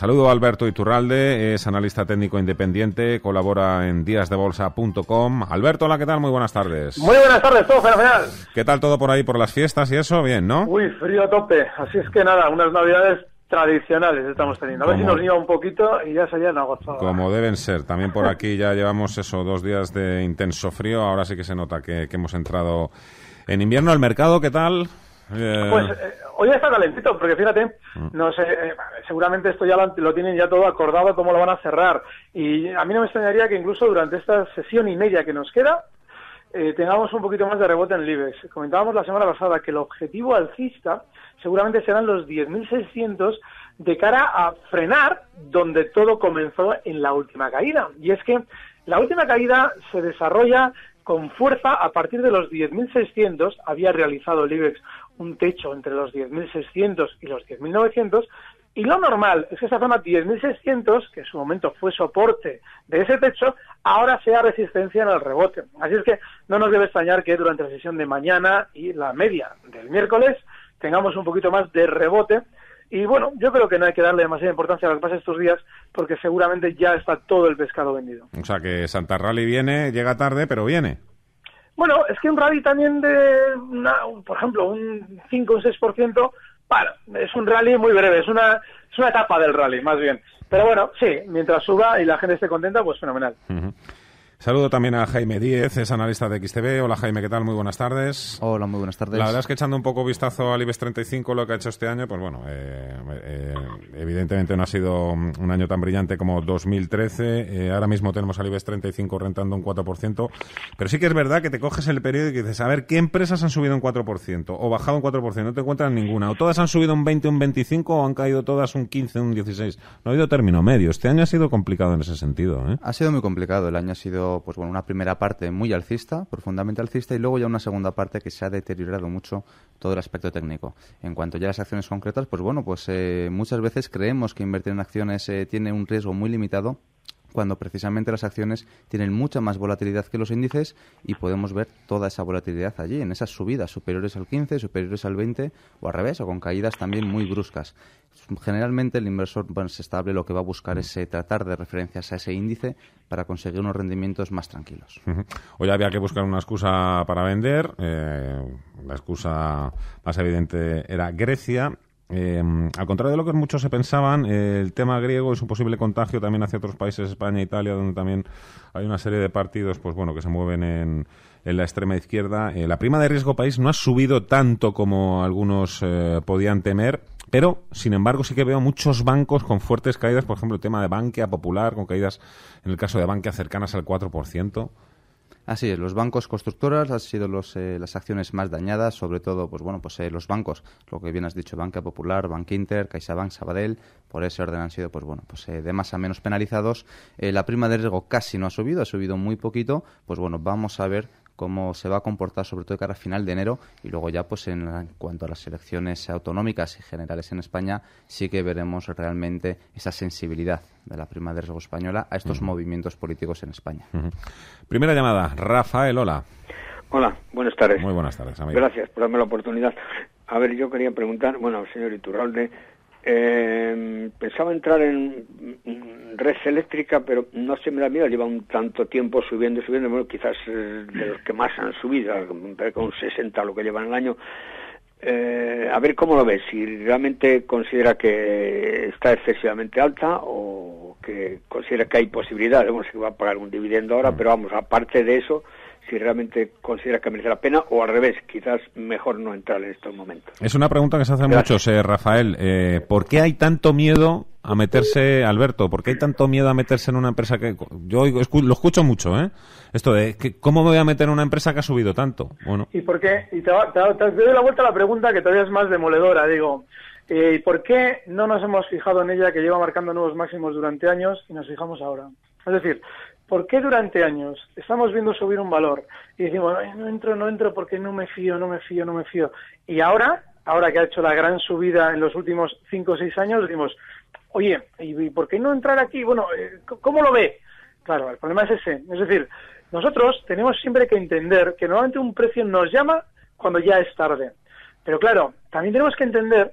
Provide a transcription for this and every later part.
Saludo a Alberto Iturralde, es analista técnico independiente, colabora en díasdebolsa.com. Alberto, hola, ¿qué tal? Muy buenas tardes. Muy buenas tardes, todo fenomenal. ¿Qué tal todo por ahí, por las fiestas y eso? Bien, ¿no? Uy, frío a tope. Así es que nada, unas navidades tradicionales estamos teniendo. A ver si nos lleva un poquito y ya se en agosto. Como deben ser. También por aquí ya llevamos eso, dos días de intenso frío. Ahora sí que se nota que, que hemos entrado en invierno. ¿El mercado qué tal? Eh, pues eh, hoy está calentito, porque fíjate, mm. no sé, eh, seguramente esto ya lo, tienen ya todo acordado cómo lo van a cerrar. Y a mí no me extrañaría que incluso durante esta sesión y media que nos queda, tengamos un poquito más de rebote en el IBEX. Comentábamos la semana pasada que el objetivo alcista seguramente serán los 10.600 de cara a frenar donde todo comenzó en la última caída. Y es que la última caída se desarrolla con fuerza a partir de los 10.600, había realizado el IBEX un techo entre los 10.600 y los 10.900, y lo normal es que esa zona 10.600, que en su momento fue soporte de ese techo, ahora sea resistencia en el rebote. Así es que no nos debe extrañar que durante la sesión de mañana y la media del miércoles tengamos un poquito más de rebote. Y bueno, yo creo que no hay que darle demasiada importancia a lo que pasa estos días porque seguramente ya está todo el pescado vendido. O sea que Santa Rally viene, llega tarde, pero viene. Bueno, es que un rally también de, por ejemplo, un 5 o un 6%, bueno, es un rally muy breve, es una, es una etapa del rally, más bien. Pero bueno, sí, mientras suba y la gente esté contenta, pues fenomenal. Saludo también a Jaime Díez, es analista de XTV. Hola Jaime, ¿qué tal? Muy buenas tardes. Hola, muy buenas tardes. La verdad es que echando un poco vistazo al IBEX 35, lo que ha hecho este año, pues bueno, eh, eh, evidentemente no ha sido un año tan brillante como 2013. Eh, ahora mismo tenemos al IBEX 35 rentando un 4%. Pero sí que es verdad que te coges el periódico y dices, a ver, ¿qué empresas han subido un 4% o bajado un 4%? No te encuentras ninguna. O todas han subido un 20, un 25 o han caído todas un 15, un 16. No ha habido término medio. Este año ha sido complicado en ese sentido. Ha sido muy complicado. El año ha sido pues bueno, una primera parte muy alcista, profundamente alcista, y luego ya una segunda parte que se ha deteriorado mucho todo el aspecto técnico. En cuanto ya a las acciones concretas, pues bueno, pues eh, muchas veces creemos que invertir en acciones eh, tiene un riesgo muy limitado cuando precisamente las acciones tienen mucha más volatilidad que los índices y podemos ver toda esa volatilidad allí, en esas subidas superiores al 15, superiores al 20 o al revés, o con caídas también muy bruscas. Generalmente el inversor estable lo que va a buscar es eh, tratar de referencias a ese índice para conseguir unos rendimientos más tranquilos. Hoy había que buscar una excusa para vender. Eh, la excusa más evidente era Grecia eh, al contrario de lo que muchos se pensaban, el tema griego es un posible contagio también hacia otros países, España, Italia, donde también hay una serie de partidos, pues bueno, que se mueven en, la extrema izquierda. Eh, la prima de riesgo país no ha subido tanto como algunos eh, podían temer, pero sin embargo sí que veo muchos bancos con fuertes caídas, por ejemplo el tema de Bankia Popular, con caídas en el caso de Bankia cercanas al 4%. Así es, los bancos constructoras han sido los, eh, las acciones más dañadas, sobre todo, pues bueno, pues eh, los bancos, lo que bien has dicho, Banca Popular, Bank Inter, CaixaBank, Sabadell, por ese orden han sido, pues bueno, pues eh, de más a menos penalizados. la prima de riesgo casi no ha subido, ha subido muy poquito, pues bueno, vamos a ver cómo se va a comportar sobre todo de cara a final de enero y luego ya pues en, cuanto a las elecciones autonómicas y generales en España sí que veremos realmente esa sensibilidad de la prima de riesgo española a estos movimientos políticos en España. Primera llamada, Rafael, hola. Hola, buenas tardes. Muy buenas tardes, amigo. Gracias por darme la oportunidad. A ver, yo quería preguntar, bueno, señor Iturralde, eh, pensaba entrar en red eléctrica, pero no se me da miedo, lleva un tanto tiempo subiendo, subiendo, bueno, quizás eh, de los que más han subido, con 60 lo que llevan el año. Eh, a ver cómo lo ves, si realmente considera que está excesivamente alta o que considera que hay posibilidades, bueno, que va a pagar un dividendo ahora, mm. pero vamos, aparte de eso, si realmente considera que merece la pena o al revés, quizás mejor no entrar en estos momentos. Es una pregunta que se hace muchos, eh, Rafael. Eh, ¿Por qué hay tanto miedo a meterse, Alberto? ¿Por qué hay tanto miedo a meterse en una empresa que yo lo escucho mucho, ¿eh? Esto de que, cómo me voy a meter en una empresa que ha subido tanto. Bueno. ¿Y por qué? Y te, doy la vuelta a la pregunta que todavía es más demoledora. Digo, eh, ¿y por qué no nos hemos fijado en ella que lleva marcando nuevos máximos durante años y nos fijamos ahora? Es decir, ¿Por qué durante años estamos viendo subir un valor y decimos, no entro, no entro porque no me fío, no me fío, no me fío? Y ahora, ahora que ha hecho la gran subida en los últimos cinco o seis años, decimos, oye, ¿y por qué no entrar aquí? Bueno, eh, ¿cómo lo ve? Claro, el problema es ese. Es decir, nosotros tenemos siempre que entender que normalmente un precio nos llama cuando ya es tarde. Pero claro, también tenemos que entender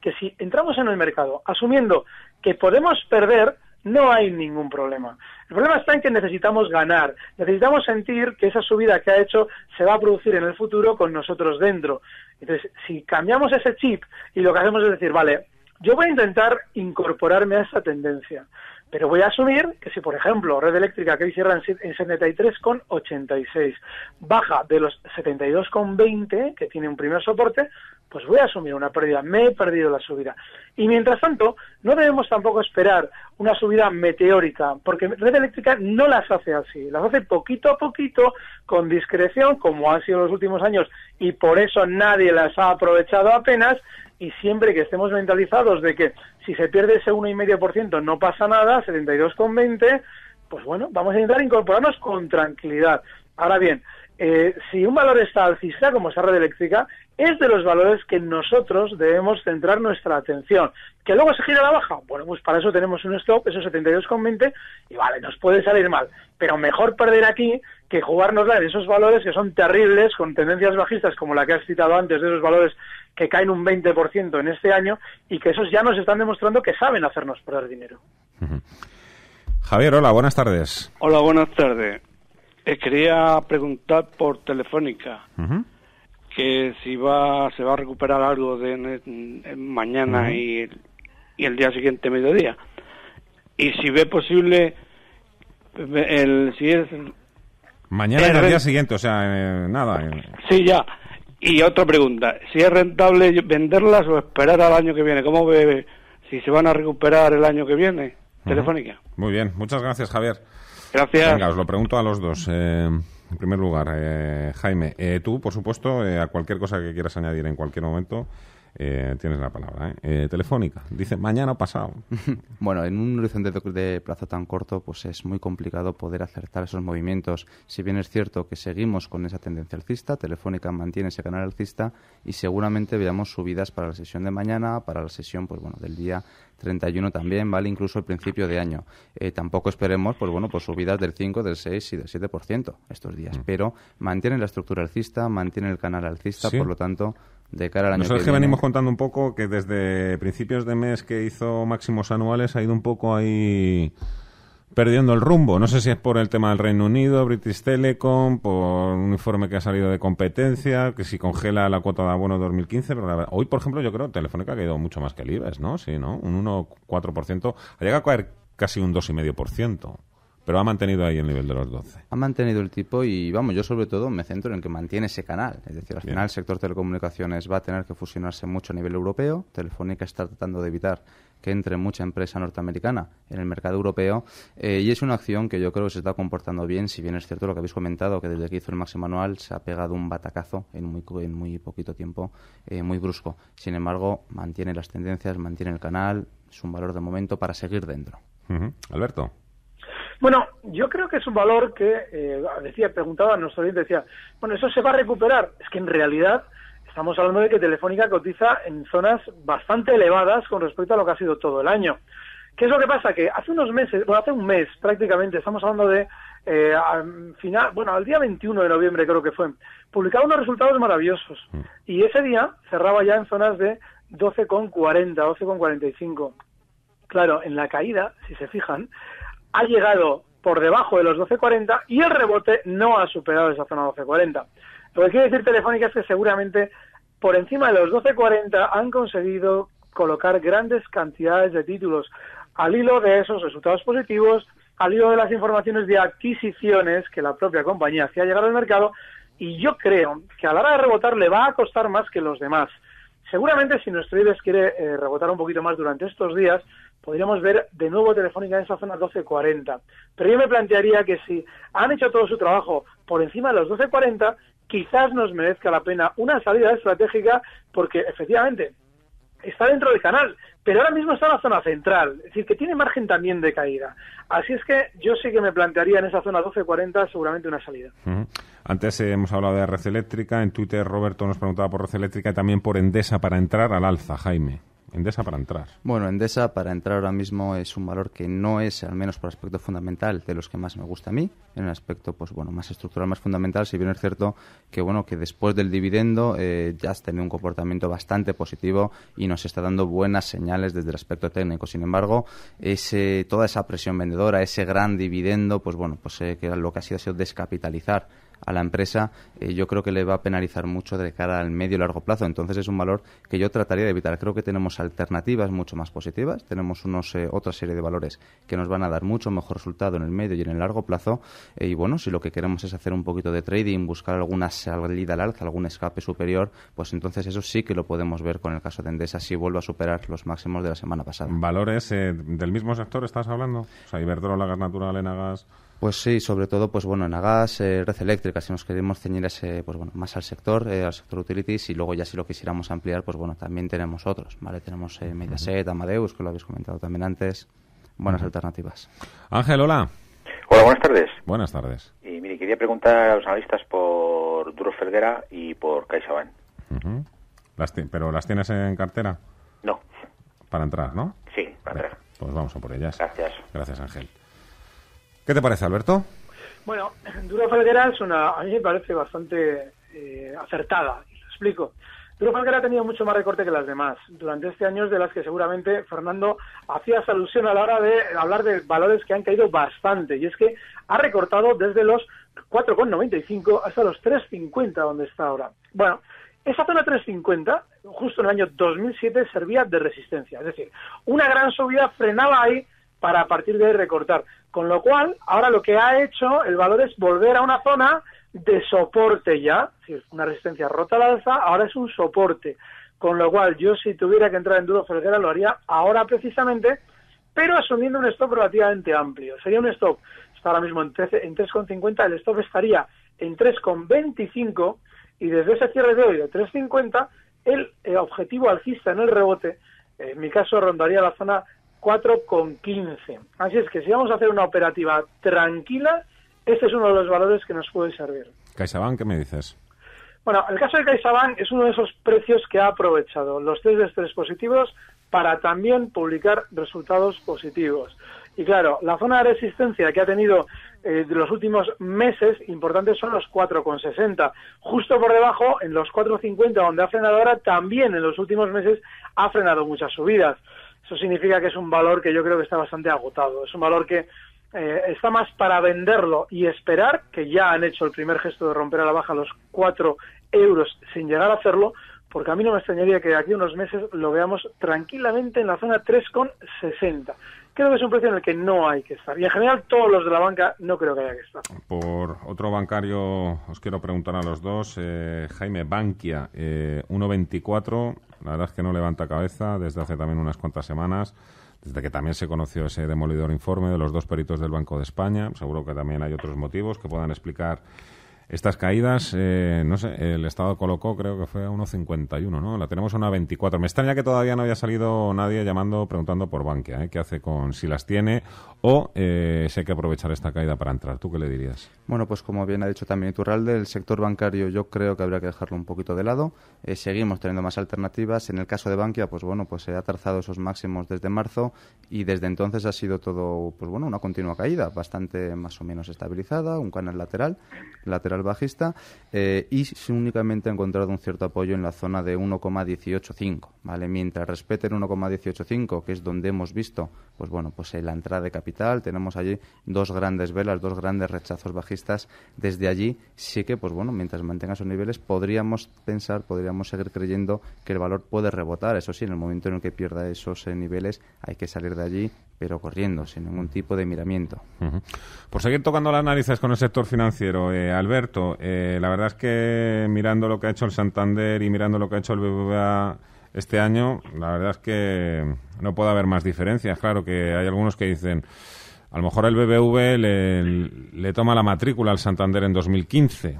que si entramos en el mercado asumiendo que podemos perder, no hay ningún problema. El problema está en que necesitamos ganar, necesitamos sentir que esa subida que ha hecho se va a producir en el futuro con nosotros dentro. Entonces, si cambiamos ese chip y lo que hacemos es decir, vale, yo voy a intentar incorporarme a esa tendencia, pero voy a asumir que si, por ejemplo, Red Eléctrica que hoy cierra en 73,86 baja de los 72,20 que tiene un primer soporte, pues voy a asumir una pérdida. Me he perdido la subida. Y mientras tanto, no debemos tampoco esperar una subida meteórica, porque Red Eléctrica no las hace así. Las hace poquito a poquito, con discreción, como han sido los últimos años, y por eso nadie las ha aprovechado apenas. Y siempre que estemos mentalizados de que si se pierde ese 1,5% no pasa nada, 72,20, pues bueno, vamos a intentar incorporarnos con tranquilidad. Ahora bien, eh, si un valor está alcista, como esa red eléctrica, es de los valores que nosotros debemos centrar nuestra atención. ¿Que luego se gira a la baja? Bueno, pues para eso tenemos un stop, esos 72,20, y vale, nos puede salir mal. Pero mejor perder aquí que jugárnosla en esos valores que son terribles, con tendencias bajistas como la que has citado antes, de esos valores que caen un 20% en este año, y que esos ya nos están demostrando que saben hacernos perder dinero. Javier, hola, buenas tardes. Hola, buenas tardes. Eh, quería preguntar por Telefónica que si va se va a recuperar algo de, mañana y, el día siguiente mediodía. Y si ve posible el si es mañana y el día siguiente o sea eh, nada eh. sí ya. Y otra pregunta si es rentable venderlas o esperar al año que viene cómo ve si se van a recuperar el año que viene Telefónica muy bien muchas gracias Javier Gracias. Venga, os lo pregunto a los dos. Eh, en primer lugar, eh, Jaime, eh, tú, por supuesto, a cualquier cosa que quieras añadir en cualquier momento, tienes la palabra. telefónica, dice mañana o pasado. bueno, en un horizonte de plazo tan corto, pues es muy complicado poder acertar esos movimientos. Si bien es cierto que seguimos con esa tendencia alcista, Telefónica mantiene ese canal alcista y seguramente veamos subidas para la sesión de mañana, para la sesión pues bueno, del día 31 también, vale incluso el principio de año. Eh, tampoco esperemos, pues bueno, pues subidas del 5, del 6 y del 7% estos días, mm. pero mantienen la estructura alcista, mantienen el canal alcista, por lo tanto, de cara al año Nosotros que, venimos contando un poco que desde principios de mes que hizo máximos anuales ha ido un poco ahí perdiendo el rumbo. No sé si es por el tema del Reino Unido, British Telecom, por un informe que ha salido de competencia, que si congela la cuota de abono 2015, pero hoy, por ejemplo, yo creo que Telefónica ha caído mucho más que el IBEX, ¿no? Sí, ¿no? Un 1,4%. Ha llegado a caer casi un 2,5%. Pero ha mantenido ahí el nivel de los 12. Ha mantenido el tipo y, vamos, yo sobre todo me centro en que mantiene ese canal. Es decir, al final el sector telecomunicaciones va a tener que fusionarse mucho a nivel europeo. Telefónica está tratando de evitar que entre mucha empresa norteamericana en el mercado europeo eh, y es una acción que yo creo que se está comportando bien, si bien es cierto lo que habéis comentado, que desde que hizo el máximo anual se ha pegado un batacazo en muy, en muy poquito tiempo, eh, muy brusco. Sin embargo, mantiene las tendencias, mantiene el canal, es un valor de momento para seguir dentro. Alberto. Bueno, yo creo que es un valor que, eh, decía, preguntaba a nuestro oyente, decía, bueno, ¿eso se va a recuperar? Es que en realidad Estamos hablando de que Telefónica cotiza en zonas bastante elevadas con respecto a lo que ha sido todo el año. ¿Qué es lo que pasa? Que hace unos meses, bueno, hace un mes prácticamente, estamos hablando de eh, al final, bueno, al día 21 de noviembre creo que fue, publicaba unos resultados maravillosos. Mm. Y ese día cerraba ya en zonas de 12,40, 12,45. Claro, en la caída, si se fijan, ha llegado por debajo de los 12,40 y el rebote no ha superado esa zona 12,40. Lo que quiere decir Telefónica es que seguramente por encima de los 12.40 han conseguido colocar grandes cantidades de títulos al hilo de esos resultados positivos, al hilo de las informaciones de adquisiciones que la propia compañía hacía llegar al mercado y yo creo que a la hora de rebotar le va a costar más que los demás. Seguramente si nuestro IBEX quiere eh, rebotar un poquito más durante estos días, podríamos ver de nuevo Telefónica en esa zona 12.40. Pero yo me plantearía que si han hecho todo su trabajo por encima de los 12.40, quizás nos merezca la pena una salida estratégica porque efectivamente está dentro del canal, pero ahora mismo está en la zona central, es decir, que tiene margen también de caída. Así es que yo sí que me plantearía en esa zona 12.40 seguramente una salida. Antes eh, hemos hablado de red eléctrica, en Twitter Roberto nos preguntaba por red eléctrica y también por Endesa para entrar al alza, Jaime. Endesa para entrar. Bueno, Endesa para entrar ahora mismo es un valor que no es, al menos por aspecto fundamental, de los que más me gusta a mí. En un aspecto, pues bueno, más estructural, más fundamental, si bien es cierto que bueno, que después del dividendo eh, ya has tenido un comportamiento bastante positivo y nos está dando buenas señales desde el aspecto técnico. Sin embargo, ese, toda esa presión vendedora, ese gran dividendo, pues bueno, pues eh, lo que ha sido ha sido descapitalizar a la empresa, eh, yo creo que le va a penalizar mucho de cara al medio y largo plazo. Entonces es un valor que yo trataría de evitar. Creo que tenemos alternativas mucho más positivas, tenemos unos, eh, otra serie de valores que nos van a dar mucho mejor resultado en el medio y en el largo plazo. Eh, y bueno, si lo que queremos es hacer un poquito de trading, buscar alguna salida al alza, algún escape superior, pues entonces eso sí que lo podemos ver con el caso de Endesa si vuelve a superar los máximos de la semana pasada. ¿Valores del mismo sector estás hablando? O sea, Iberdrola, Gas Natural, Enagas... Pues sí, sobre todo, pues bueno, en Agas, eh, red eléctrica, si nos queremos ceñir ese, pues bueno, más al sector, eh, al sector utilities, y luego ya si lo quisiéramos ampliar, pues bueno, también tenemos otros, ¿vale? Tenemos eh, Mediaset, Amadeus, que lo habéis comentado también antes, buenas alternativas. Ángel, hola. Hola, buenas tardes. Buenas tardes. Y mire, quería preguntar a los analistas por Duro Felguera y por CaixaBank. ¿Pero las tienes en cartera? No. Para entrar, ¿no? Sí, para entrar. Pues vamos a por ellas. Gracias. Gracias, Ángel. ¿Qué te parece, Alberto? Bueno, Duro Falguera es una, a mí me parece bastante eh, acertada, y explico. Duro Falguera ha tenido mucho más recorte que las demás. Durante este año es de las que seguramente Fernando hacía alusión a la hora de hablar de valores que han caído bastante. Y es que ha recortado desde los 4,95 hasta los 3,50 donde está ahora. Bueno, esa zona 350, justo en el año 2007, servía de resistencia. Es decir, una gran subida frenaba ahí para a partir de ahí recortar. Con lo cual, ahora lo que ha hecho el valor es volver a una zona de soporte ya, es una resistencia rota al alza, ahora es un soporte. Con lo cual, yo si tuviera que entrar en duro Felguera lo haría ahora precisamente, pero asumiendo un stop relativamente amplio. Sería un stop, está ahora mismo en, 13, en 3,50, el stop estaría en 3,25 y desde ese cierre de hoy de 3,50, el, el objetivo alcista en el rebote, en mi caso rondaría la zona 4,15. Así es que si vamos a hacer una operativa tranquila, este es uno de los valores que nos puede servir. CaixaBank, ¿qué me dices? Bueno, el caso de CaixaBank es uno de esos precios que ha aprovechado los test de estrés positivos para también publicar resultados positivos. Y claro, la zona de resistencia que ha tenido eh, de los últimos meses importantes son los 4,60. Justo por debajo, en los 4,50 donde ha frenado ahora, también en los últimos meses ha frenado muchas subidas. Eso significa que es un valor que yo creo que está bastante agotado. Es un valor que eh, está más para venderlo y esperar, que ya han hecho el primer gesto de romper a la baja los 4 euros sin llegar a hacerlo, porque a mí no me extrañaría que de aquí a unos meses lo veamos tranquilamente en la zona 3,60. Creo que es un precio en el que no hay que estar. Y en general todos los de la banca no creo que haya que estar. Por otro bancario os quiero preguntar a los dos. Eh, Jaime, Bankia, eh, 1,24 la verdad es que no levanta cabeza desde hace también unas cuantas semanas, desde que también se conoció ese demolidor informe de los dos peritos del Banco de España. Seguro que también hay otros motivos que puedan explicar estas caídas, eh, no sé, el Estado colocó, creo que fue a 1,51, ¿no? La tenemos a 1,24. Me extraña que todavía no haya salido nadie llamando, preguntando por Bankia, ¿eh? ¿Qué hace con si las tiene o eh, si hay que aprovechar esta caída para entrar? ¿Tú qué le dirías? Bueno, pues como bien ha dicho también Iturralde, el sector bancario yo creo que habría que dejarlo un poquito de lado. Eh, seguimos teniendo más alternativas. En el caso de Bankia, pues bueno, pues se ha trazado esos máximos desde marzo y desde entonces ha sido todo, pues bueno, una continua caída, bastante más o menos estabilizada, un canal lateral, lateral al bajista eh, y únicamente ha encontrado un cierto apoyo en la zona de 1,185, ¿vale? Mientras respete el 1,185, que es donde hemos visto, pues bueno, pues en la entrada de capital, tenemos allí dos grandes velas, dos grandes rechazos bajistas. Desde allí sí que, pues bueno, mientras mantenga esos niveles, podríamos pensar, podríamos seguir creyendo que el valor puede rebotar. Eso sí, en el momento en el que pierda esos eh, niveles, hay que salir de allí pero corriendo, sin ningún tipo de miramiento. Por seguir tocando las narices con el sector financiero, eh, Eh, la verdad es que mirando lo que ha hecho el Santander y mirando lo que ha hecho el BBVA este año, la verdad es que no puede haber más diferencias. Claro que hay algunos que dicen, a lo mejor el BBV le, toma la matrícula al Santander en 2015.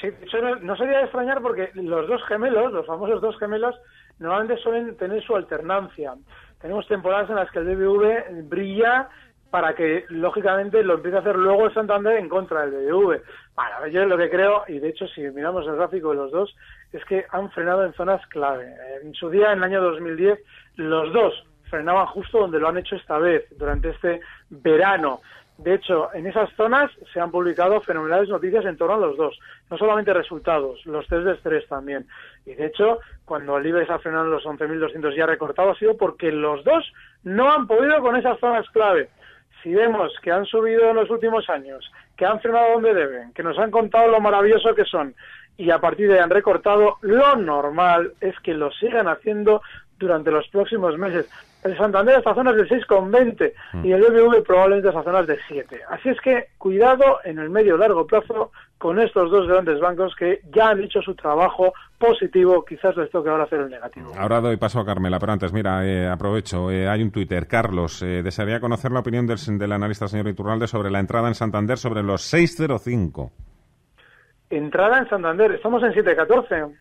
Sí, eso no, no sería de extrañar porque los dos gemelos, los famosos dos gemelos, normalmente suelen tener su alternancia tenemos temporadas en las que el BBV brilla para que lógicamente lo empiece a hacer luego el Santander en contra del BBV. Bueno, yo lo que creo, y de hecho si miramos el gráfico de los dos, es que han frenado en zonas clave. En su día, en el año 2010, los dos frenaban justo donde lo han hecho esta vez, durante este verano. De hecho, en esas zonas se han publicado fenomenales noticias en torno a los dos. No solamente resultados, los test de estrés también. Y de hecho, cuando el IBEX ha frenado en los 11.200 ya recortado, ha sido porque los dos no han podido con esas zonas clave. Si vemos que han subido en los últimos años, que han frenado donde deben, que nos han contado lo maravilloso que son, y a partir de ahí han recortado, lo normal es que lo sigan haciendo durante los próximos meses. El Santander está zonas de 6,20 mm. y el BBV probablemente a zonas de 7. Así es que cuidado en el medio largo plazo con estos dos grandes bancos que ya han hecho su trabajo positivo, quizás les toque ahora hacer el negativo. Ahora doy paso a Carmela, pero antes, mira, eh, aprovecho, eh, hay un Twitter, Carlos, eh, desearía conocer la opinión del, del analista señor Iturralde sobre la entrada en Santander sobre los 6,05. Entrada en Santander, estamos en 7,14.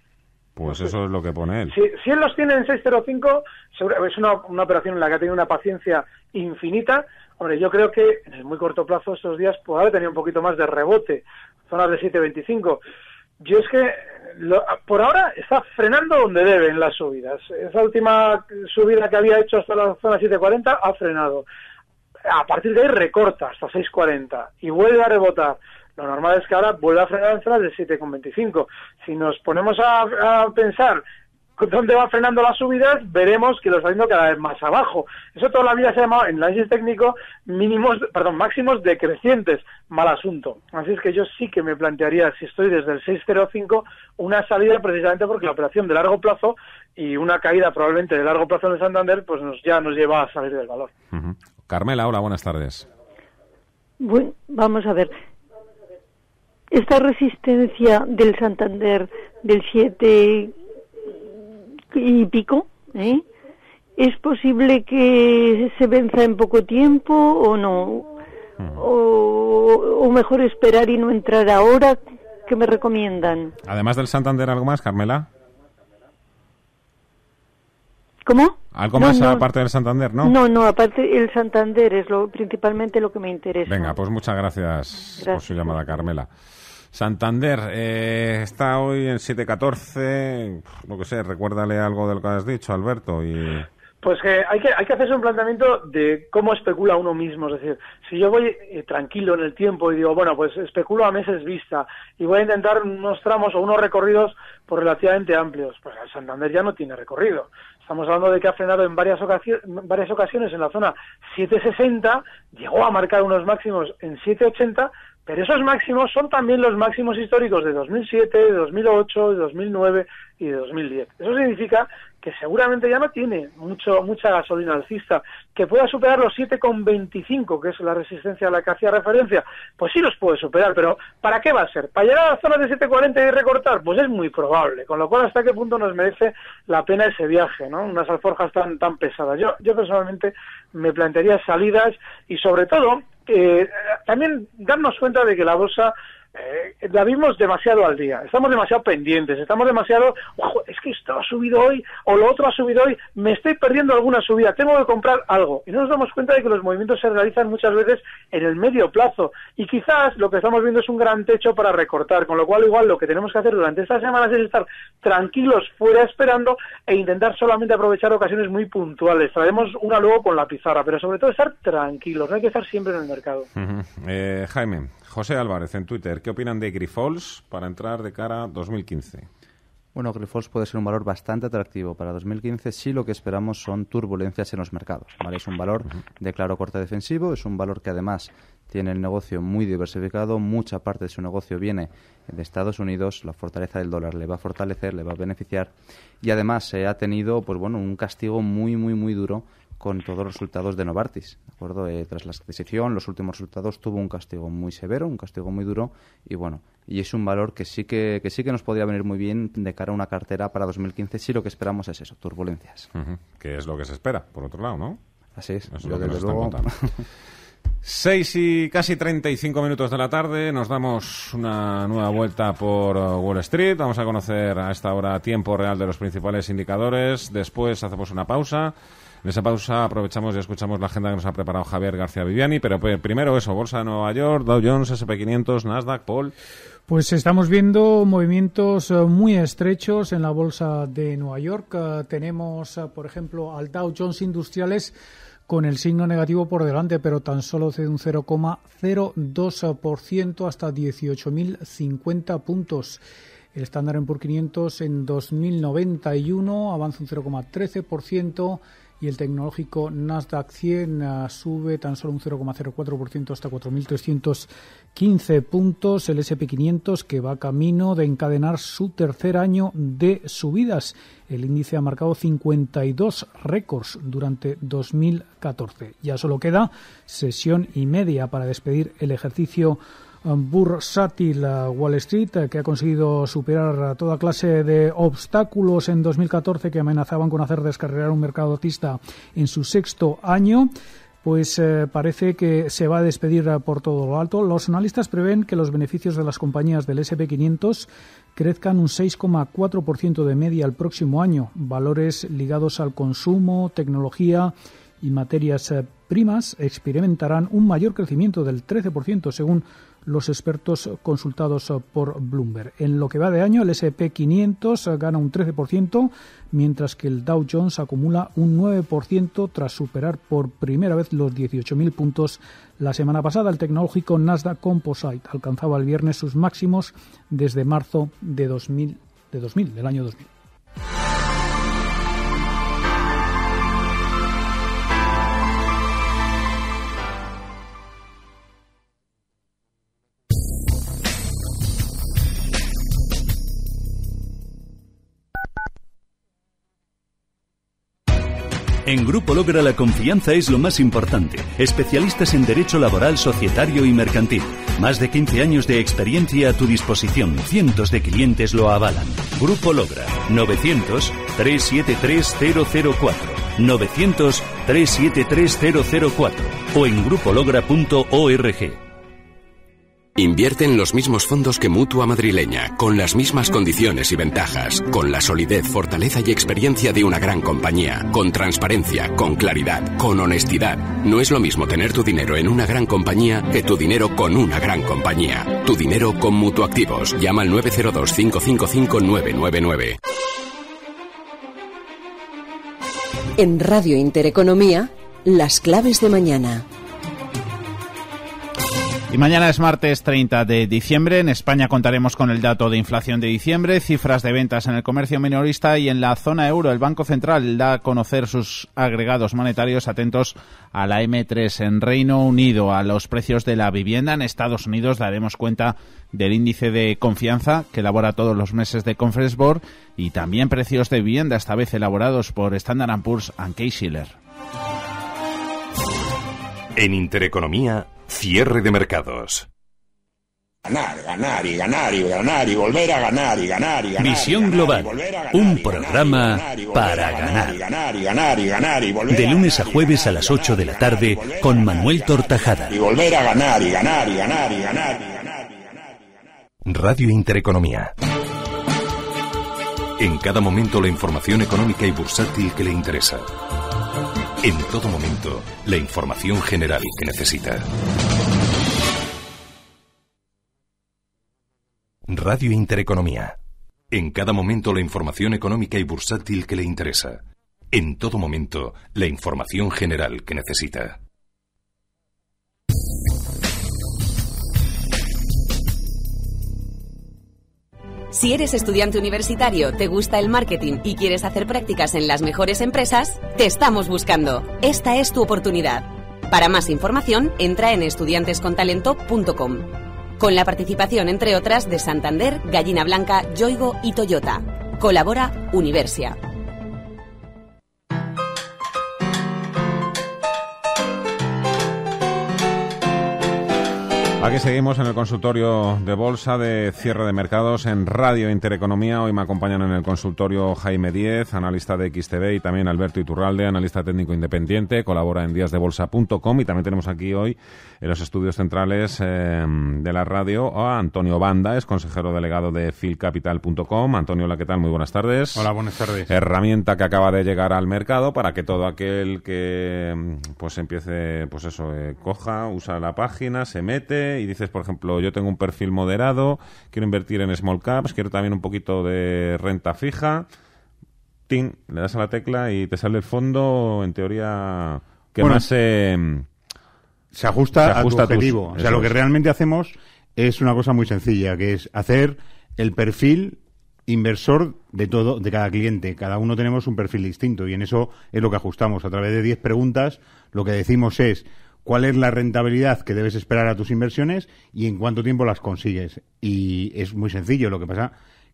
Pues eso es lo que pone él. Si, él los tiene en 6.05, es una, una, operación en la que ha tenido una paciencia infinita. Hombre, yo creo que en el muy corto plazo estos días puede haber tenido un poquito más de rebote, zonas de 7.25. Yo es que por ahora está frenando donde debe en las subidas. Esa última subida que había hecho hasta la zona 7.40 ha frenado. A partir de ahí recorta hasta 6.40 y vuelve a rebotar lo normal es que ahora vuelva a frenar en zonas de 7,25. Si nos ponemos a, pensar dónde va frenando las subidas, veremos que lo está haciendo cada vez más abajo. Eso toda la vida se ha llamado en análisis técnico mínimos, perdón, máximos decrecientes. Mal asunto. Así es que yo sí que me plantearía, si estoy desde el 605, una salida precisamente porque la operación de largo plazo y una caída probablemente de largo plazo en el Santander, pues nos, ya nos lleva a salir del valor. Carmela, hola, buenas tardes. Bueno, vamos a ver esta resistencia del Santander del 7 y pico, ¿eh? ¿es posible que se venza en poco tiempo o no? o, mejor esperar y no entrar ahora? ¿Qué me recomiendan? Además del Santander, ¿algo más, Carmela? ¿Cómo? ¿Algo más aparte del Santander, no? No, no, aparte el Santander es lo principalmente lo que me interesa. Venga, pues muchas gracias. por su llamada, Carmela. Santander eh, está hoy en 7.14, lo que sé, recuérdale algo de lo que has dicho, Alberto. y Pues que hay, que hay que hacerse un planteamiento de cómo especula uno mismo. Es decir, si yo voy eh, tranquilo en el tiempo y digo, bueno, pues especulo a meses vista y voy a intentar unos tramos o unos recorridos por relativamente amplios, pues el Santander ya no tiene recorrido. Estamos hablando de que ha frenado en varias, ocasiones, varias ocasiones en la zona 760, llegó a marcar unos máximos en 780, pero esos máximos son también los máximos históricos de 2007, de 2008, de 2009 y de 2010. Eso significa que seguramente ya no tiene mucho, mucha gasolina alcista, que pueda superar los 7,25, que es la resistencia a la que hacía referencia, pues sí los puede superar, pero ¿para qué va a ser? ¿Para llegar a la zona de 7,40 y recortar? Pues es muy probable, con lo cual hasta qué punto nos merece la pena ese viaje, ¿no? Unas alforjas tan, tan pesadas. Yo, yo personalmente me plantearía salidas y sobre todo eh, también darnos cuenta de que la bolsa eh, la vimos demasiado al día, estamos demasiado pendientes, estamos demasiado, es que esto ha subido hoy o lo otro ha subido hoy, me estoy perdiendo alguna subida, tengo que comprar algo. Y no nos damos cuenta de que los movimientos se realizan muchas veces en el medio plazo y quizás lo que estamos viendo es un gran techo para recortar, con lo cual igual lo que tenemos que hacer durante estas semanas es estar tranquilos fuera esperando e intentar solamente aprovechar ocasiones muy puntuales. Traemos una luego con la pizarra, pero sobre todo estar tranquilos, no hay que estar siempre en el mercado. eh, Jaime, José Álvarez en Twitter, qué opinan de Grifols para entrar de cara a 2015. Bueno, Grifols puede ser un valor bastante atractivo para 2015 si lo que esperamos son turbulencias en los mercados. Es un valor de claro corte defensivo, es un valor que además tiene el negocio muy diversificado, mucha parte de su negocio viene de Estados Unidos, la fortaleza del dólar le va a fortalecer, le va a beneficiar y además se ha tenido pues bueno, un castigo muy muy muy duro con todos los resultados de Novartis. ¿de acuerdo? Eh, tras la adquisición, los últimos resultados tuvo un castigo muy severo, un castigo muy duro y bueno, y es un valor que sí que, que sí que nos podría venir muy bien de cara a una cartera para 2015 si lo que esperamos es eso, turbulencias. Que es lo que se espera, por otro lado, ¿no? Así es. Eso lo que desde luego... Seis y casi 35 minutos de la tarde, nos damos una nueva vuelta por uh, Wall Street. Vamos a conocer a esta hora tiempo real de los principales indicadores. Después hacemos una pausa. En esa pausa aprovechamos y escuchamos la agenda que nos ha preparado Javier García Viviani. Pero pues, primero eso, Bolsa de Nueva York, Dow Jones, SP500, Nasdaq, Paul. Pues estamos viendo movimientos uh, muy estrechos en la bolsa de Nueva York. Uh, tenemos, por ejemplo, al Dow Jones Industriales con el signo negativo por delante, pero tan solo de un 0,02% hasta 18.050 puntos. El estándar en por 500 en 2091 avanza un 0,13% y el tecnológico Nasdaq 100 ah, sube tan solo un 0,04% hasta 4.315 puntos. El SP500 que va camino de encadenar su tercer año de subidas. El índice ha marcado 52 récords durante 2014. Ya solo queda sesión y media para despedir el ejercicio bursátil Wall Street, eh, que ha conseguido superar toda clase de obstáculos en 2014 que amenazaban con hacer descarrilar un mercado autista en su sexto año pues eh, parece que se va a despedir eh, por todo lo alto. Los analistas prevén que los beneficios de las compañías del SP500 crezcan un 6,4% de media el próximo año, valores ligados al consumo, tecnología y materias primas experimentarán un mayor crecimiento del 13% según los expertos consultados por Bloomberg. En lo que va de año, el SP 500 gana un 13%, mientras que el Dow Jones acumula un 9% tras superar por primera vez los 18.000 puntos la semana pasada. El tecnológico Nasdaq Composite alcanzaba el viernes sus máximos desde marzo de 2000, de 2000 del año 2000. En Grupo Logra la confianza es lo más importante. Especialistas en derecho laboral, societario y mercantil. Más de 15 años de experiencia a tu disposición. Cientos de clientes lo avalan. Grupo Logra 900 373 004 900 373 004 o en grupologra.org. Invierte en los mismos fondos que Mutua Madrileña, con las mismas condiciones y ventajas, con la solidez, fortaleza y experiencia de una gran compañía, con transparencia, con claridad, con honestidad. No es lo mismo tener tu dinero en una gran compañía que tu dinero con una gran compañía. Tu dinero con Mutuactivos. Llama al 902 555 999. En Radio Intereconomía, las claves de mañana. Y mañana es martes 30 de diciembre. En España contaremos con el dato de inflación de diciembre, cifras de ventas en el comercio minorista y en la zona euro. El Banco Central da a conocer sus agregados monetarios atentos a la M3 en Reino Unido, a los precios de la vivienda. En Estados Unidos daremos cuenta del índice de confianza que elabora todos los meses de Conference Board y también precios de vivienda, esta vez elaborados por Standard Poor's y Case-Shiller. En Intereconomía, Cierre de mercados. Ganar, ganar y ganar y ganar y volver a ganar y ganar y ganar. Visión Global, un programa para ganar. De lunes a jueves a las 8 de la tarde con Manuel Tortajada. Y volver a ganar y ganar y ganar y ganar y ganar. Radio Intereconomía. En cada momento la información económica y bursátil que le interesa. En todo momento, la información general que necesita. Radio Intereconomía. En cada momento la información económica y bursátil que le interesa. En todo momento, la información general que necesita. Si eres estudiante universitario, te gusta el marketing y quieres hacer prácticas en las mejores empresas, te estamos buscando. Esta es tu oportunidad. Para más información, entra en estudiantescontalento.com. Con la participación, entre otras, de Santander, Gallina Blanca, Yoigo y Toyota. Colabora Universia. Aquí seguimos en el consultorio de bolsa de cierre de mercados en Radio Intereconomía. Hoy me acompañan en el consultorio Jaime Díez, analista de XTV, y también Alberto Iturralde, analista técnico independiente, colabora en díasdebolsa.com y también tenemos aquí hoy en los estudios centrales eh, de la radio a Antonio Banda, es consejero delegado de filcapital.com. Antonio, hola, ¿qué tal? Muy buenas tardes. Hola, buenas tardes. Herramienta que acaba de llegar al mercado para que todo aquel que pues empiece, pues eso, eh, coja, usa la página, se mete y dices, por ejemplo, yo tengo un perfil moderado, quiero invertir en small caps, quiero también un poquito de renta fija, ¡ting! le das a la tecla y te sale el fondo, en teoría, que más se... se ajusta, a tu objetivo. o sea, lo que realmente hacemos es una cosa muy sencilla, que es hacer el perfil inversor de todo, de cada cliente. Cada uno tenemos un perfil distinto y en eso es lo que ajustamos. A través de 10 preguntas, lo que decimos es, cuál es la rentabilidad que debes esperar a tus inversiones y en cuánto tiempo las consigues. Y es muy sencillo, lo que pasa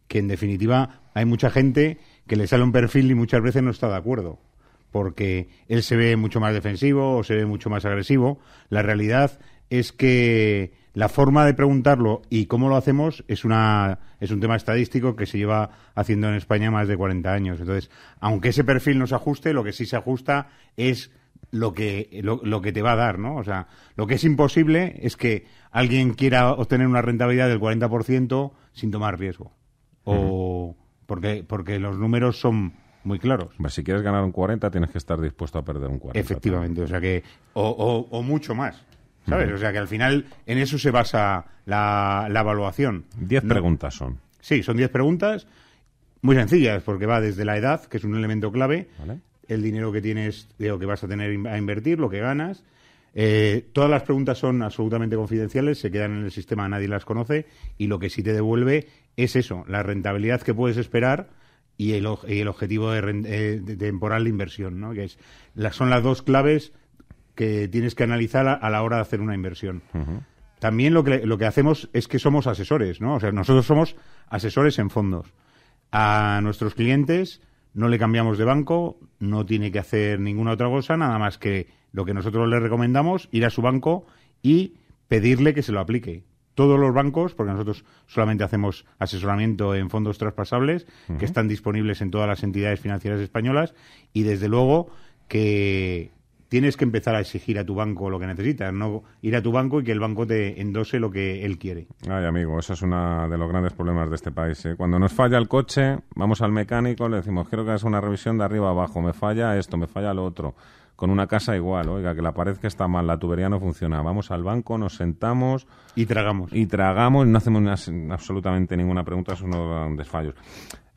que en definitiva hay mucha gente que le sale un perfil y muchas veces no está de acuerdo, porque él se ve mucho más defensivo o se ve mucho más agresivo. La realidad es que la forma de preguntarlo y cómo lo hacemos es una es un tema estadístico que se lleva haciendo en España más de 40 años. Entonces, aunque ese perfil no se ajuste, lo que sí se ajusta es lo que, lo, que te va a dar, ¿no? O sea, lo que es imposible es que alguien quiera obtener una rentabilidad del 40% sin tomar riesgo. O porque, porque los números son muy claros. si quieres ganar un 40, tienes que estar dispuesto a perder un 40. Efectivamente, o sea que, o, o, mucho más. ¿Sabes? O sea que al final en eso se basa la, la evaluación. Diez preguntas son. Sí, son diez preguntas muy sencillas, porque va desde la edad, que es un elemento clave, ¿Vale? El dinero que tienes, o que vas a tener a invertir, lo que ganas. Eh, todas las preguntas son absolutamente confidenciales, se quedan en el sistema, nadie las conoce y lo que sí te devuelve es eso, la rentabilidad que puedes esperar y el, el objetivo de, eh, temporal de inversión, ¿no? que es, las, son las dos claves que tienes que analizar a, la hora de hacer una inversión. También lo que, lo que hacemos es que somos asesores, ¿no? O sea, nosotros somos asesores en fondos. A nuestros clientes no le cambiamos de banco, no tiene que hacer ninguna otra cosa, nada más que lo que nosotros le recomendamos, ir a su banco y pedirle que se lo aplique. Todos los bancos, porque nosotros solamente hacemos asesoramiento en fondos traspasables, que están disponibles en todas las entidades financieras españolas, y desde luego que tienes que empezar a exigir a tu banco lo que necesitas, no ir a tu banco y que el banco te endose lo que él quiere. Ay, amigo, eso es uno de los grandes problemas de este país. ¿eh? Cuando nos falla el coche, vamos al mecánico, le decimos, quiero que hagas una revisión de arriba abajo, me falla esto, me falla lo otro. Con una casa igual, oiga, que la pared que está mal, la tubería no funciona. Vamos al banco, nos sentamos... Y tragamos. Y tragamos, no hacemos absolutamente ninguna pregunta, es uno de los grandes fallos.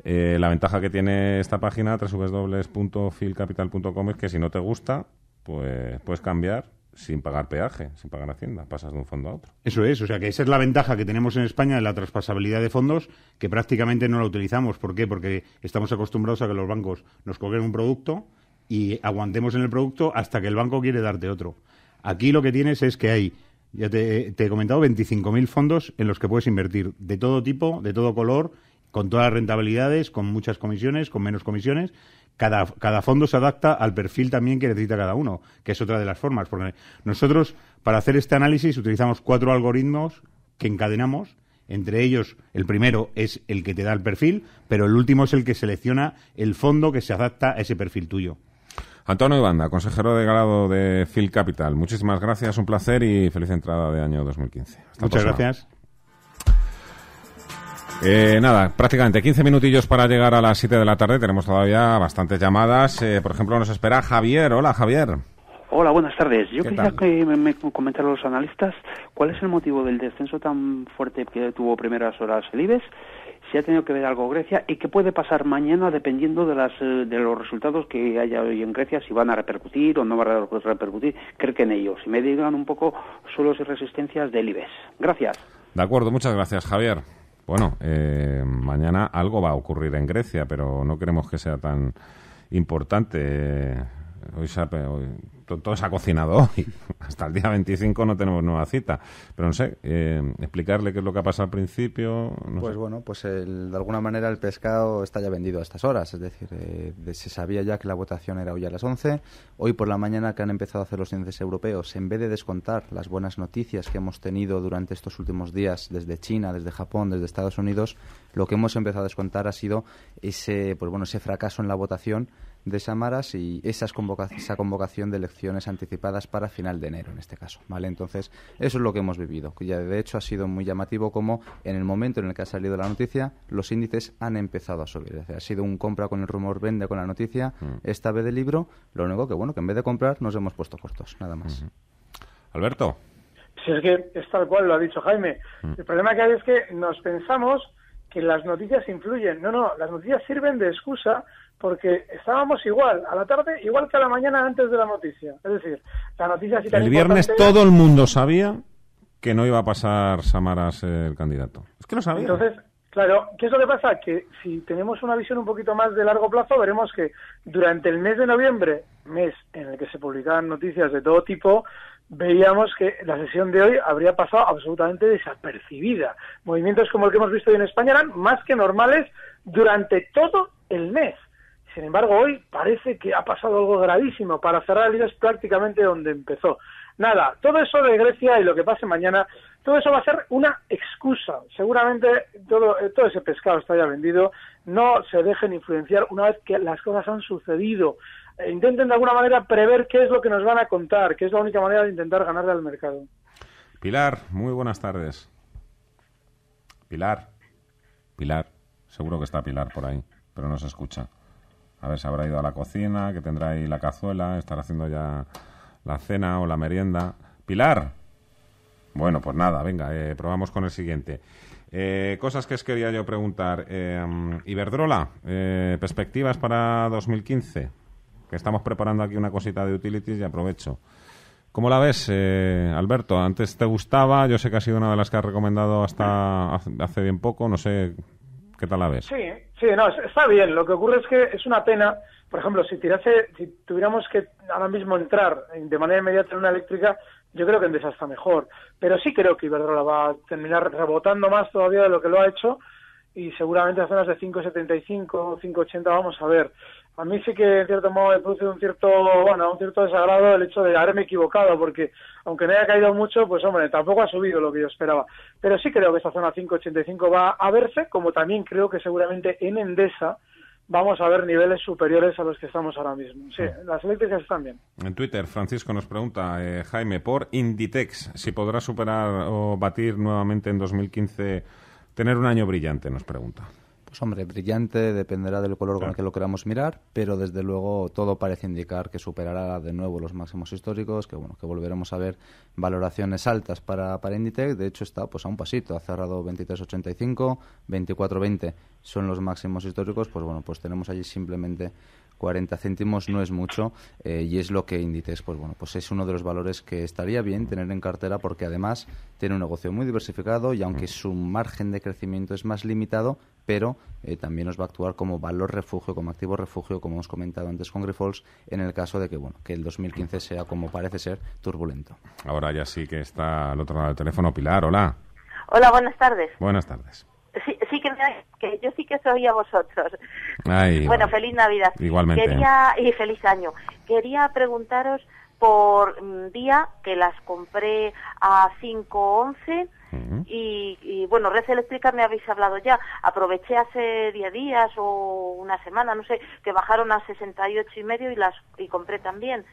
Eh, la ventaja que tiene esta página, www.filcapital.com, es que si no te gusta, pues puedes cambiar sin pagar peaje, sin pagar Hacienda, pasas de un fondo a otro. Eso es, o sea que esa es la ventaja que tenemos en España de la traspasabilidad de fondos, que prácticamente no la utilizamos. ¿Por qué? Porque estamos acostumbrados a que los bancos nos cogen un producto y aguantemos en el producto hasta que el banco quiere darte otro. Aquí lo que tienes es que hay, ya te, te he comentado, 25.000 fondos en los que puedes invertir, de todo tipo, de todo color, con todas las rentabilidades, con muchas comisiones, con menos comisiones, cada, cada fondo se adapta al perfil también que necesita cada uno, que es otra de las formas. Porque nosotros, para hacer este análisis, utilizamos cuatro algoritmos que encadenamos. Entre ellos, el primero es el que te da el perfil, pero el último es el que selecciona el fondo que se adapta a ese perfil tuyo. Antonio Ibanda, consejero de grado de Phil Capital. Muchísimas gracias, un placer y feliz entrada de año 2015. Muchas gracias. Eh, nada, prácticamente 15 minutillos para llegar a las 7 de la tarde. Tenemos todavía bastantes llamadas. Eh, por ejemplo, nos espera Javier. Hola, Javier. Hola, buenas tardes. Yo quería que me, me comentaran los analistas cuál es el motivo del descenso tan fuerte que tuvo primeras horas el IBEX, si ha tenido que ver algo Grecia y qué puede pasar mañana dependiendo de, las, eh, de los resultados que haya hoy en Grecia, si van a repercutir o no van a repercutir, creo que en ellos. Si me digan un poco suelos y resistencias del IBEX. Gracias. De acuerdo, muchas gracias, Javier. Bueno, eh, mañana algo va a ocurrir en Grecia, pero no queremos que sea tan importante. Hoy, ha- hoy- todo se ha cocinado hoy. Hasta el día 25 no tenemos nueva cita. Pero no sé, eh, explicarle qué es lo que ha pasado al principio. no pues sé. bueno, pues el- de alguna manera el pescado está ya vendido a estas horas. Es decir, eh, se sabía ya que la votación era hoy a las 11. Hoy por la mañana que han empezado a hacer los índices europeos, en vez de descontar las buenas noticias que hemos tenido durante estos últimos días desde China, desde Japón, desde Estados Unidos, lo que hemos empezado a descontar ha sido ese, pues bueno, ese fracaso en la votación de Samaras y esas convoca- esa convocación de elecciones anticipadas para final de enero, en este caso. ¿vale? Entonces, eso es lo que hemos vivido. que ya de hecho ha sido muy llamativo como en el momento en el que ha salido la noticia, los índices han empezado a subir. Es decir, ha sido un compra con el rumor, vende con la noticia, esta vez de libro. Lo único que, bueno, que en vez de comprar nos hemos puesto cortos, nada más. Alberto. Si es que es tal cual lo ha dicho Jaime. El problema que hay es que nos pensamos que las noticias influyen. No, no, las noticias sirven de excusa porque estábamos igual, a la tarde, igual que a la mañana antes de la noticia. Es decir, la noticia sí tan El viernes todo el mundo sabía que no iba a pasar Samaras el candidato. Es que lo sabía. Entonces, claro, ¿qué es lo que pasa? Que si tenemos una visión un poquito más de largo plazo, veremos que durante el mes de noviembre, mes en el que se publicaban noticias de todo tipo, veíamos que la sesión de hoy habría pasado absolutamente desapercibida. Movimientos como el que hemos visto hoy en España eran más que normales durante todo el mes. Sin embargo, hoy parece que ha pasado algo gravísimo. Para cerrar el es prácticamente donde empezó. Nada, todo eso de Grecia y lo que pase mañana, todo eso va a ser una excusa. Seguramente todo, eh, todo ese pescado está ya vendido. No se dejen influenciar una vez que las cosas han sucedido. Eh, intenten de alguna manera prever qué es lo que nos van a contar, que es la única manera de intentar ganarle al mercado. Pilar, muy buenas tardes. Pilar. Pilar. Seguro que está Pilar por ahí, pero no se escucha. A ver si habrá ido a la cocina, que tendrá ahí la cazuela, estará haciendo ya la cena o la merienda. Pilar. Bueno, pues nada, venga, eh, probamos con el siguiente. Eh, cosas que os quería yo preguntar. Eh, Iberdrola, eh, perspectivas para 2015. Que estamos preparando aquí una cosita de utilities y aprovecho. ¿Cómo la ves, eh, Alberto? Antes te gustaba, yo sé que ha sido una de las que has recomendado hasta hace bien poco, no sé qué tal la ves. Sí, sí, no, es- está bien. Lo que ocurre es que es una pena, por ejemplo, si tirase, si tuviéramos que ahora mismo entrar en- de manera inmediata en una eléctrica, yo creo que Endesa está mejor. Pero sí creo que Iberdrola va a terminar rebotando más todavía de lo que lo ha hecho y seguramente a zonas de 5,75, 5,80 vamos a ver. A mí sí que en cierto modo me produce un cierto, bueno, un cierto desagrado el hecho de haberme equivocado, porque aunque no haya caído mucho, pues hombre, tampoco ha subido lo que yo esperaba. Pero sí creo que esta zona 5,85 va a verse, como también creo que seguramente en Endesa vamos a ver niveles superiores a los que estamos ahora mismo. Sí, las eléctricas están bien. En Twitter, Francisco nos pregunta, eh, Jaime, por Inditex, si podrá superar o batir nuevamente en 2015, tener un año brillante, nos pregunta. Pues hombre, brillante dependerá del color con el que lo queramos mirar, pero desde luego todo parece indicar que superará de nuevo los máximos históricos, que bueno, que volveremos a ver valoraciones altas para, para Inditex. De hecho está pues a un pasito, ha cerrado 23.85, 24.20 son los máximos históricos, pues bueno, pues tenemos allí simplemente 40 céntimos no es mucho eh, y es lo que Inditex, pues bueno, pues es uno de los valores que estaría bien tener en cartera porque además tiene un negocio muy diversificado y aunque su margen de crecimiento es más limitado, pero eh, también nos va a actuar como valor refugio, como activo refugio, como hemos comentado antes con Grifols, en el caso de que bueno, que el 2015 sea como parece ser turbulento. Ahora ya sí que está al otro lado del teléfono Pilar, hola. Hola, buenas tardes. Buenas tardes. Sí, sí que, me- que yo sí que soy a vosotros. Ay, bueno, vale. feliz Navidad. Igualmente. Quería, y feliz año. Quería preguntaros por mm, día que las compré a 5.11 y, y bueno, Red Eléctrica me habéis hablado ya. Aproveché hace 10 días o una semana, no sé, que bajaron a 68 y medio y las y compré también.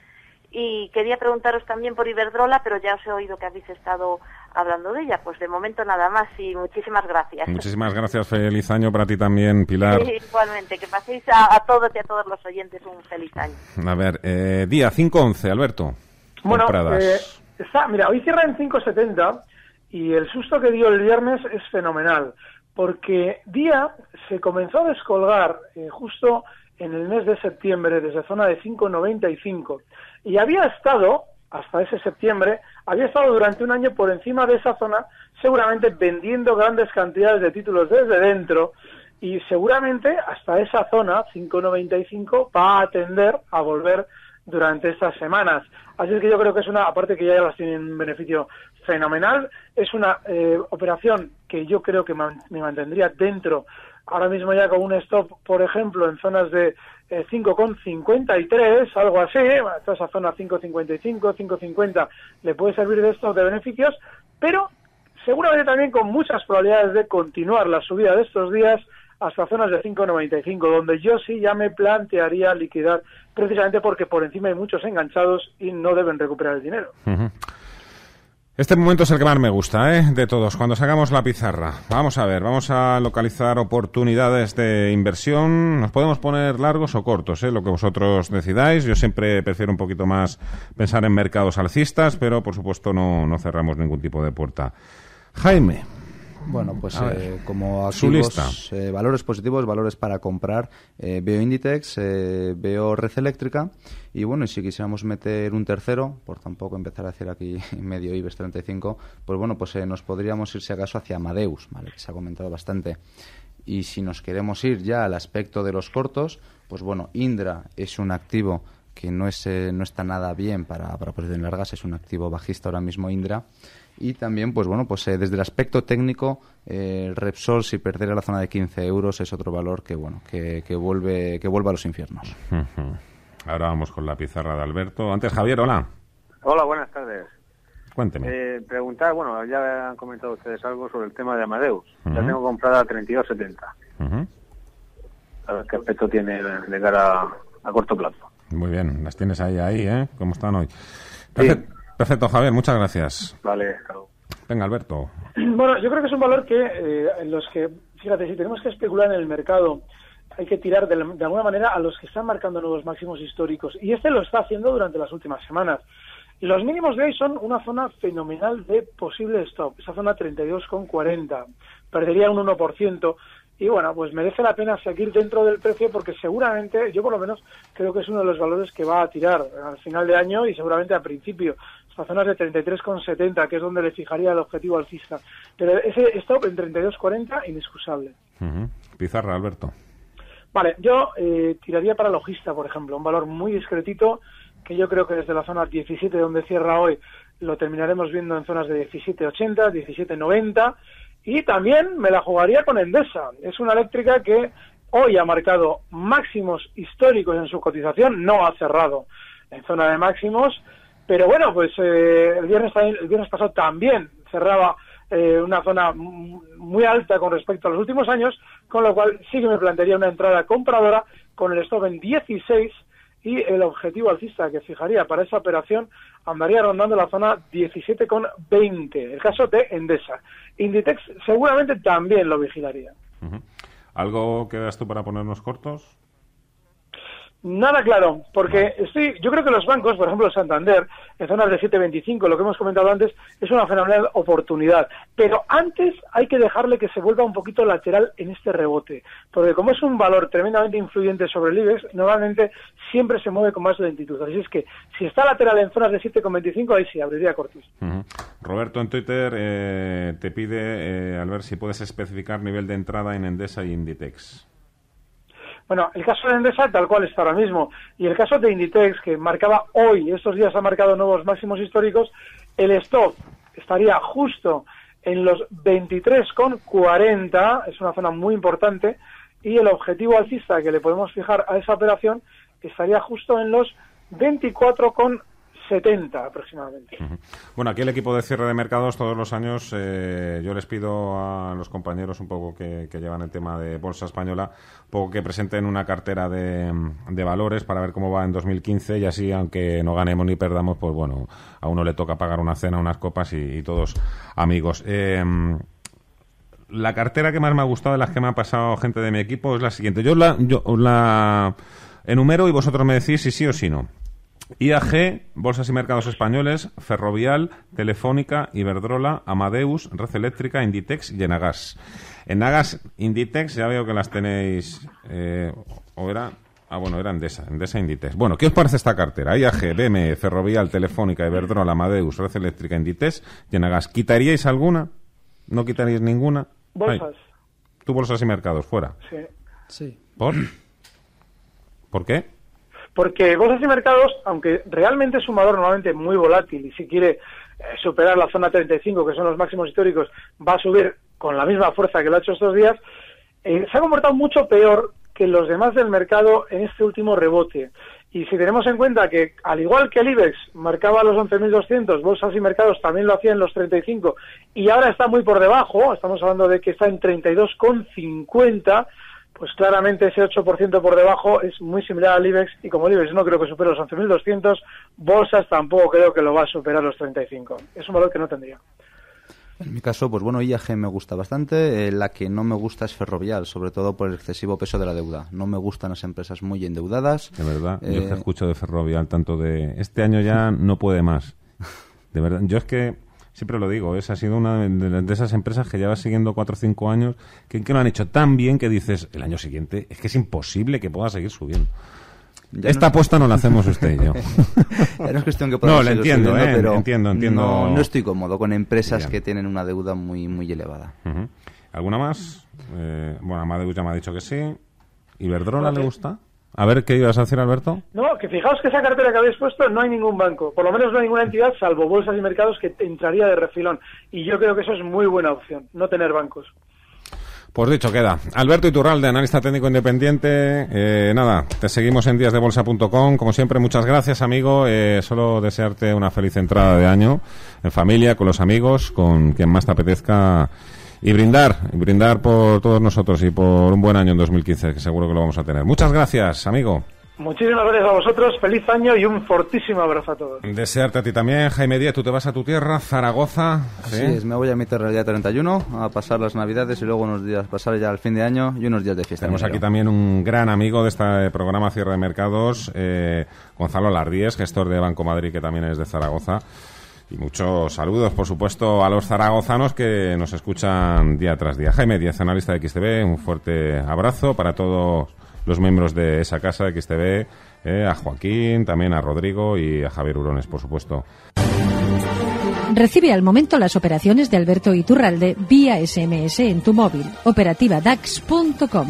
Y quería preguntaros también por Iberdrola, pero ya os he oído que habéis estado hablando de ella. Pues de momento nada más y muchísimas gracias. Muchísimas gracias, feliz año para ti también, Pilar. Sí, igualmente, que paséis a, a todos y a todos los oyentes un feliz año. A ver, eh, día 5-11, Alberto. Bueno, eh, está, mira, hoy cierra en 5.70 y el susto que dio el viernes es fenomenal, porque día se comenzó a descolgar eh, justo en el mes de septiembre desde zona de 5.95 y había estado hasta ese septiembre, había estado durante un año por encima de esa zona, seguramente vendiendo grandes cantidades de títulos desde dentro y seguramente hasta esa zona, 5.95, va a tender a volver durante estas semanas. Así es que yo creo que es una, aparte que ya las tienen un beneficio fenomenal, es una eh, operación que yo creo que me mantendría dentro, ahora mismo ya con un stop, por ejemplo, en zonas de eh, 5,53, algo así, toda esa zona 5,55, 5,50 le puede servir de estos de beneficios, pero seguramente también con muchas probabilidades de continuar la subida de estos días hasta zonas de 5,95, donde yo sí ya me plantearía liquidar, precisamente porque por encima hay muchos enganchados y no deben recuperar el dinero. Este momento es el que más me gusta, ¿eh? De todos, cuando sacamos la pizarra. Vamos a ver, vamos a localizar oportunidades de inversión. Nos podemos poner largos o cortos, ¿eh? Lo que vosotros decidáis. Yo siempre prefiero un poquito más pensar en mercados alcistas, pero por supuesto no, no cerramos ningún tipo de puerta. Jaime. Bueno, pues eh, como activos, eh, valores positivos, valores para comprar, eh, veo Inditex, veo Red Eléctrica y bueno, y si quisiéramos meter un tercero, por tampoco empezar a hacer aquí medio IBEX 35, pues bueno, pues nos podríamos ir si acaso hacia Amadeus, ¿vale? que se ha comentado bastante. Y si nos queremos ir ya al aspecto de los cortos, pues bueno, Indra es un activo que no, es, no está nada bien para, para posiciones largas, es un activo bajista ahora mismo Indra y también pues bueno pues eh, desde el aspecto técnico eh, el Repsol si perdiera la zona de 15 euros es otro valor que bueno que, que vuelve que vuelve a los infiernos. Ahora vamos con la pizarra de Alberto. Antes Javier hola. Hola buenas tardes. Cuénteme. Eh, preguntar bueno ya han comentado ustedes algo sobre el tema de Amadeus. Ya tengo comprada a 32.70 a ver qué aspecto tiene de cara a, corto plazo. Muy bien las tienes ahí ahí eh cómo están hoy. Perfecto, Javier, muchas gracias. Vale, Venga, Alberto. Bueno, yo creo que es un valor que eh, en los que, fíjate, si tenemos que especular en el mercado, hay que tirar de, alguna manera a los que están marcando nuevos máximos históricos. Y este lo está haciendo durante las últimas semanas. Y los mínimos de hoy son una zona fenomenal de posible stop, esa zona 32,40. Perdería un 1%, y bueno, pues merece la pena seguir dentro del precio porque seguramente, yo por lo menos creo que es uno de los valores que va a tirar al final de año y seguramente a principio, hasta zonas de 33,70, que es donde le fijaría el objetivo alcista. Pero ese stop en 32,40, inexcusable. Pizarra, Alberto. Vale, yo eh, tiraría para logista, por ejemplo, un valor muy discretito que yo creo que desde la zona 17 donde cierra hoy lo terminaremos viendo en zonas de 17,80, 17,90 y también me la jugaría con Endesa. Es una eléctrica que hoy ha marcado máximos históricos en su cotización, no ha cerrado en zona de máximos, pero bueno, pues eh, el, viernes, el viernes pasado también cerraba eh, una zona muy alta con respecto a los últimos años, con lo cual sí que me plantearía una entrada compradora con el stop en 16 y el objetivo alcista que fijaría para esa operación andaría rondando la zona 17,20, el caso de Endesa. Inditex seguramente también lo vigilaría. ¿Algo que das tú para ponernos cortos? Nada claro, porque estoy, yo creo que los bancos, por ejemplo Santander, en zonas de 7.25, lo que hemos comentado antes, es una fenomenal oportunidad. Pero antes hay que dejarle que se vuelva un poquito lateral en este rebote, porque como es un valor tremendamente influyente sobre el IBEX, normalmente siempre se mueve con más lentitud. Así es que si está lateral en zonas de 7,25, ahí sí, abriría cortos. Roberto en Twitter eh, te pide, eh, al ver si puedes especificar nivel de entrada en Endesa y Inditex. Bueno, el caso de Endesa tal cual está ahora mismo. Y el caso de Inditex que marcaba hoy, estos días ha marcado nuevos máximos históricos, el stop estaría justo en los 23,40, es una zona muy importante, y el objetivo alcista que le podemos fijar a esa operación estaría justo en los 24,40 70 aproximadamente. Bueno, aquí el equipo de cierre de mercados todos los años eh, yo les pido a los compañeros un poco que, llevan el tema de bolsa española, un poco que presenten una cartera de, valores para ver cómo va en 2015 y así, aunque no ganemos ni perdamos, pues bueno, a uno le toca pagar una cena, unas copas y, todos amigos. Eh, la cartera que más me ha gustado de las que me ha pasado gente de mi equipo es la siguiente. Yo la, yo la enumero y vosotros me decís si sí o si no. IAG, Bolsas y Mercados Españoles, Ferrovial, Telefónica, Iberdrola, Amadeus, Red Eléctrica, Inditex y Enagas. En Nagas, Inditex, ya veo que las tenéis, eh, o era Ah, bueno, era Endesa, Endesa Inditex. Bueno, ¿qué os parece esta cartera? IAG, BM, Ferrovial, Telefónica, Iberdrola, Amadeus, Red Eléctrica, Inditex, Llenagas. ¿Quitaríais alguna? ¿No quitaríais ninguna? Bolsas. Ay, ¿Tú bolsas y mercados fuera? Sí. Sí. ¿Por? ¿Por qué? Porque bolsas y mercados, aunque realmente es un valor normalmente muy volátil y si quiere eh, superar la zona 35, que son los máximos históricos, va a subir con la misma fuerza que lo ha hecho estos días, eh, se ha comportado mucho peor que los demás del mercado en este último rebote. Y si tenemos en cuenta que, al igual que el IBEX marcaba los 11.200, bolsas y mercados también lo hacían los 35, y ahora está muy por debajo, estamos hablando de que está en 32,50, pues claramente ese 8% por debajo es muy similar al IBEX, y como el IBEX no creo que supere los 11.200, bolsas tampoco creo que lo va a superar los 35. Es un valor que no tendría. En mi caso, pues bueno, IAG me gusta bastante. Eh, la que no me gusta es Ferrovial, sobre todo por el excesivo peso de la deuda. No me gustan las empresas muy endeudadas. De verdad, yo Eh, que escucho de Ferrovial tanto de este año ya no puede más. De verdad, yo es que siempre lo digo, esa ha sido una de, de esas empresas que lleva siguiendo cuatro o cinco años que, que lo han hecho tan bien que dices el año siguiente es que es imposible que pueda seguir subiendo. Ya Esta no- apuesta no la hacemos usted y yo. Ya no es cuestión que No, lo seguir entiendo, subiendo, eh, pero entiendo, entiendo. No, no estoy cómodo con empresas Bien. que tienen una deuda muy, muy elevada. ¿Alguna más? Eh, bueno, Amadeus ya me ha dicho que sí. ¿Iberdrola le gusta? A ver, ¿qué ibas a decir, Alberto? No, que fijaos que esa cartera que habéis puesto no hay ningún banco, por lo menos no hay ninguna entidad, salvo bolsas y mercados, que entraría de refilón. Y yo creo que eso es muy buena opción, no tener bancos. Pues dicho queda. Alberto Iturralde, analista técnico independiente. Eh, nada, te seguimos en díasdebolsa.com. Como siempre, muchas gracias, amigo. Eh, solo desearte una feliz entrada de año en familia, con los amigos, con quien más te apetezca. Y brindar, y brindar por todos nosotros y por un buen año en 2015, que seguro que lo vamos a tener. Muchas gracias, amigo. Muchísimas gracias a vosotros, feliz año y un fortísimo abrazo a todos. Desearte a ti también, Jaime Díaz. Tú te vas a tu tierra, Zaragoza. Así es, me voy a mi tierra el día 31 a pasar las navidades y luego unos días, pasar ya el fin de año y unos días de fiesta. en Tenemos aquí también un gran amigo de este programa Cierre de Mercados, eh, Gonzalo Lardíez, gestor de Banco Madrid, que también es de Zaragoza. Y muchos saludos, por supuesto, a los zaragozanos que nos escuchan día tras día. Jaime Díaz, analista de XTV, un fuerte abrazo para todos los miembros de esa casa de XTV, eh, a Joaquín, también a Rodrigo y a Javier Urones, por supuesto. Recibe al momento las operaciones de Alberto Iturralde vía SMS en tu móvil. Operativa DAX.com.